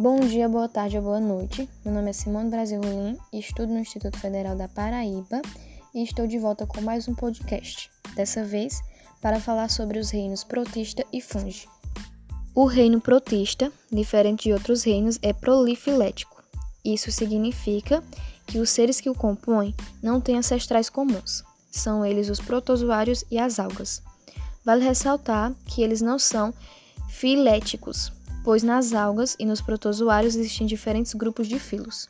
Bom dia, boa tarde ou boa noite. Meu nome é Simone Brasil Rolim, estudo no Instituto Federal da Paraíba e estou de volta com mais um podcast. Dessa vez, para falar sobre os reinos protista e fungi. O reino protista, diferente de outros reinos, é prolifilético. Isso significa que os seres que o compõem não têm ancestrais comuns. São eles os protozoários e as algas. Vale ressaltar que eles não são filéticos, pois nas algas e nos protozoários existem diferentes grupos de filos.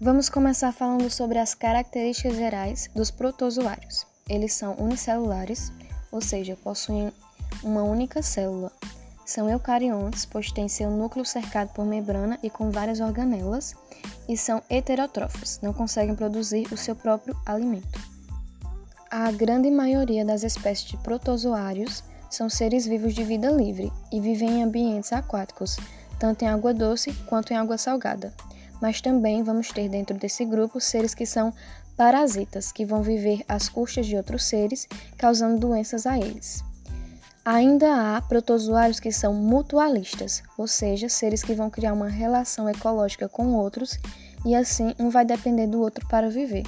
Vamos começar falando sobre as características gerais dos protozoários. Eles são unicelulares, ou seja, possuem uma única célula. São eucariontes, pois têm seu núcleo cercado por membrana e com várias organelas, e são heterótrofos, não conseguem produzir o seu próprio alimento. A grande maioria das espécies de protozoários são seres vivos de vida livre e vivem em ambientes aquáticos, tanto em água doce quanto em água salgada. Mas também vamos ter dentro desse grupo seres que são parasitas, que vão viver às custas de outros seres, causando doenças a eles. Ainda há protozoários que são mutualistas, ou seja, seres que vão criar uma relação ecológica com outros e assim um vai depender do outro para viver.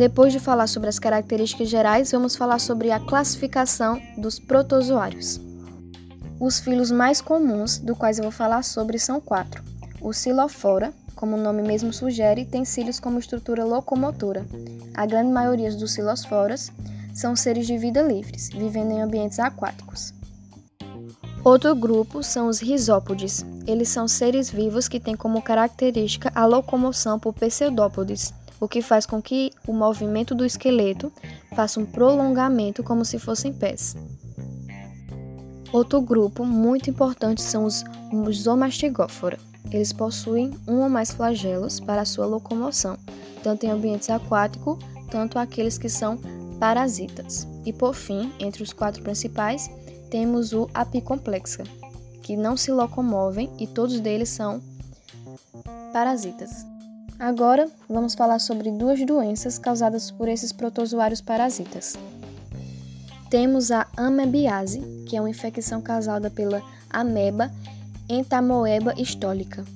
Depois de falar sobre as características gerais, vamos falar sobre a classificação dos protozoários. Os filos mais comuns, do quais eu vou falar sobre, são quatro. O Silofora, como o nome mesmo sugere, tem cílios como estrutura locomotora. A grande maioria dos silosforas são seres de vida livres, vivendo em ambientes aquáticos. Outro grupo são os risópodes. Eles são seres vivos que têm como característica a locomoção por pseudópodes, o que faz com que o movimento do esqueleto faça um prolongamento como se fossem pés. Outro grupo muito importante são os zoomastigófora. Eles possuem um ou mais flagelos para sua locomoção, tanto em ambientes aquáticos, tanto aqueles que são parasitas. E por fim, entre os quatro principais, temos o apicomplexa, que não se locomovem e todos deles são parasitas. Agora, vamos falar sobre duas doenças causadas por esses protozoários parasitas. Temos a amebiase, que é uma infecção causada pela ameba entamoeba histólica.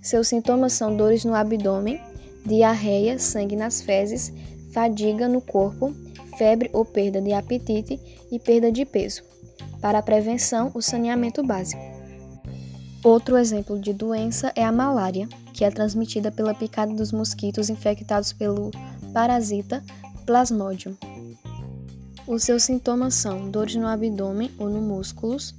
Seus sintomas são dores no abdômen, diarreia, sangue nas fezes, fadiga no corpo, febre ou perda de apetite e perda de peso. Para a prevenção, o saneamento básico. Outro exemplo de doença é a malária, que é transmitida pela picada dos mosquitos infectados pelo parasita Plasmodium. Os seus sintomas são dores no abdômen ou no músculos,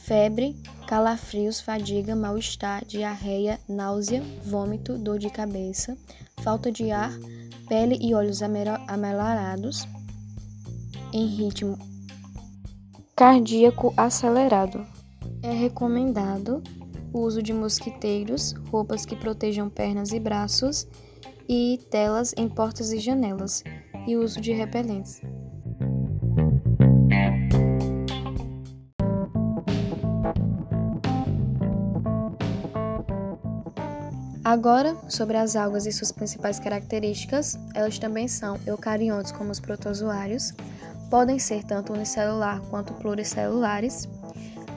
febre, calafrios, fadiga, mal-estar, diarreia, náusea, vômito, dor de cabeça, falta de ar, pele e olhos amelarados, em ritmo cardíaco acelerado. É recomendado o uso de mosquiteiros, roupas que protejam pernas e braços e telas em portas e janelas, e o uso de repelentes. Agora, sobre as algas e suas principais características, elas também são eucariontes como os protozoários, podem ser tanto unicelular quanto pluricelulares,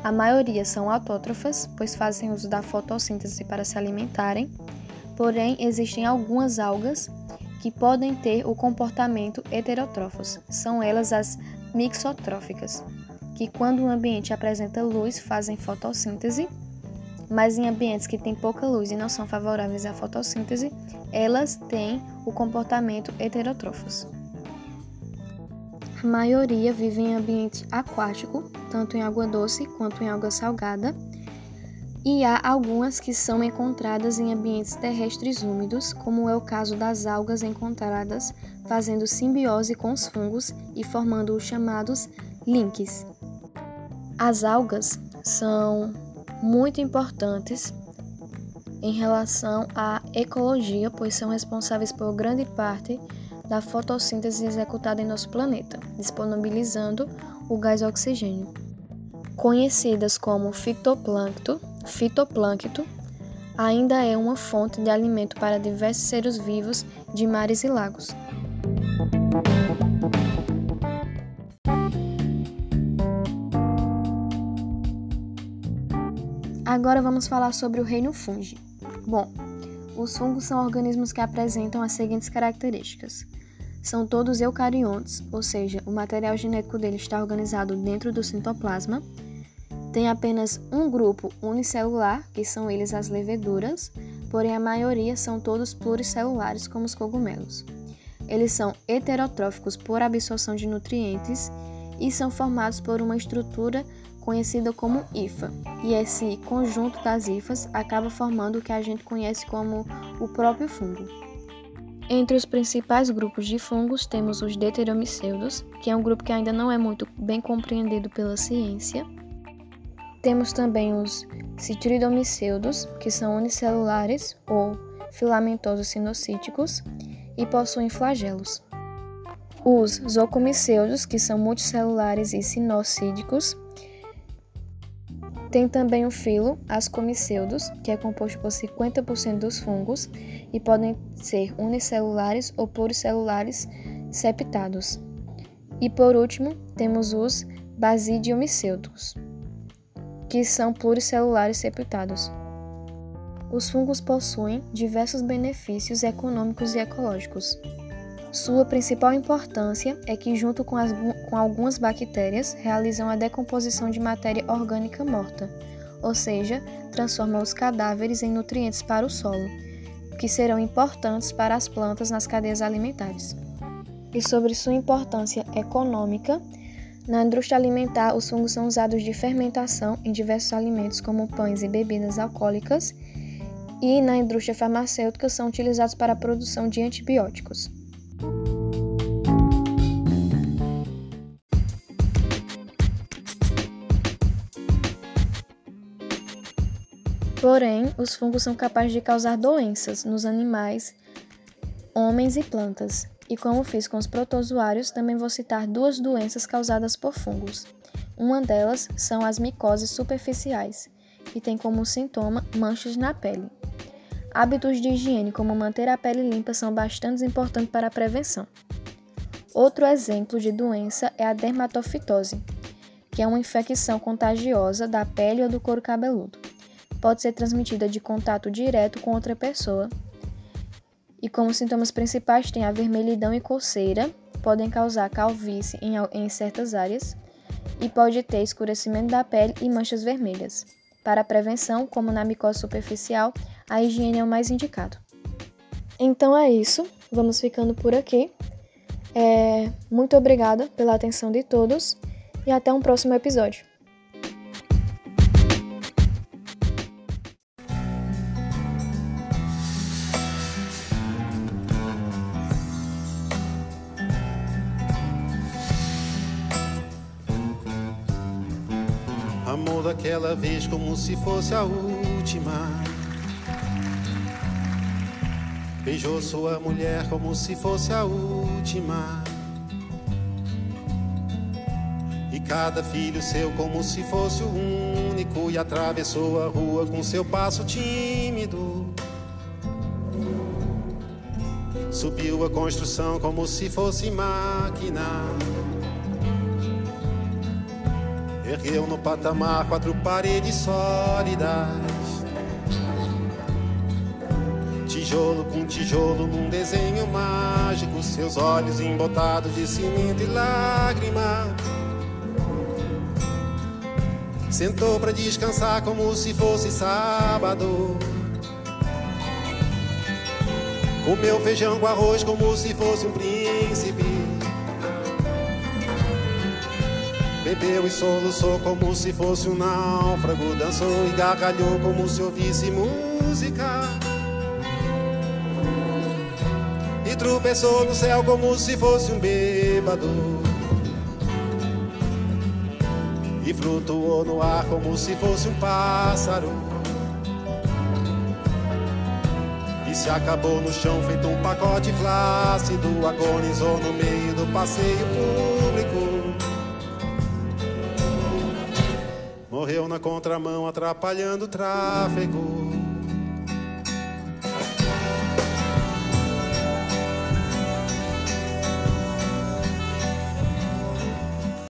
a maioria são autótrofas, pois fazem uso da fotossíntese para se alimentarem, porém existem algumas algas que podem ter o comportamento heterótrofos. São elas as mixotróficas, que quando o ambiente apresenta luz fazem fotossíntese, mas em ambientes que têm pouca luz e não são favoráveis à fotossíntese, elas têm o comportamento heterótrofos. A maioria vive em ambiente aquático, tanto em água doce quanto em água salgada, e há algumas que são encontradas em ambientes terrestres úmidos, como é o caso das algas encontradas fazendo simbiose com os fungos e formando os chamados links. As algas são muito importantes em relação à ecologia, pois são responsáveis por grande parte da fotossíntese executada em nosso planeta, disponibilizando o gás oxigênio. Conhecidas como fitoplâncton, fitoplâncton ainda é uma fonte de alimento para diversos seres vivos de mares e lagos. Agora vamos falar sobre o reino fungi. Bom, os fungos são organismos que apresentam as seguintes características. São todos eucariontes, ou seja, o material genético deles está organizado dentro do citoplasma. Tem apenas um grupo unicelular, que são eles as leveduras, porém a maioria são todos pluricelulares, como os cogumelos. Eles são heterotróficos por absorção de nutrientes e são formados por uma estrutura conhecida como IFA, e esse conjunto das IFAs acaba formando o que a gente conhece como o próprio fungo. Entre os principais grupos de fungos temos os deuteromiceudos, que é um grupo que ainda não é muito bem compreendido pela ciência. Temos também os citridomiceudos, que são unicelulares ou filamentosos sinocíticos e possuem flagelos. Os zocomiceudos, que são multicelulares e sinocídicos, tem também o filo Ascomiceudos, que é composto por 50% dos fungos e podem ser unicelulares ou pluricelulares septados. E por último, temos os Basidiomiceudos, que são pluricelulares septados. Os fungos possuem diversos benefícios econômicos e ecológicos. Sua principal importância é que, junto com, as, com, algumas bactérias, realizam a decomposição de matéria orgânica morta, ou seja, transformam os cadáveres em nutrientes para o solo, que serão importantes para as plantas nas cadeias alimentares. E sobre sua importância econômica, na indústria alimentar, os fungos são usados de fermentação em diversos alimentos, como pães e bebidas alcoólicas, e na indústria farmacêutica são utilizados para a produção de antibióticos. Porém, os fungos são capazes de causar doenças nos animais, homens e plantas. E como fiz com os protozoários, também vou citar duas doenças causadas por fungos. Uma delas são as micoses superficiais, que tem como sintoma manchas na pele. Hábitos de higiene, como manter a pele limpa, são bastante importantes para a prevenção. Outro exemplo de doença é a dermatofitose, que é uma infecção contagiosa da pele ou do couro cabeludo pode ser transmitida de contato direto com outra pessoa. E como sintomas principais tem a vermelhidão e coceira, podem causar calvície em, em certas áreas e pode ter escurecimento da pele e manchas vermelhas. Para a prevenção, como na micose superficial, a higiene é o mais indicado. Então é isso, vamos ficando por aqui. É, muito obrigada pela atenção de todos e até um próximo episódio. Amor daquela vez como se fosse a última. Beijou sua mulher como se fosse a última. E cada filho seu como se fosse o único. E atravessou a rua com seu passo tímido. Subiu a construção como se fosse máquina. Ergueu no patamar quatro paredes sólidas. Tijolo com tijolo num desenho mágico. Seus olhos embotados de cimento e lágrima. Sentou para descansar como se fosse sábado. Comeu feijão com arroz como se fosse um príncipe. Bebeu e soluçou como se fosse um náufrago. Dançou e gargalhou como se ouvisse música. Tropeçou no céu como se fosse um bêbado. E flutuou no ar como se fosse um pássaro. E se acabou no chão feito um pacote flácido. Agonizou no meio do passeio público. Morreu na contramão, atrapalhando o tráfego.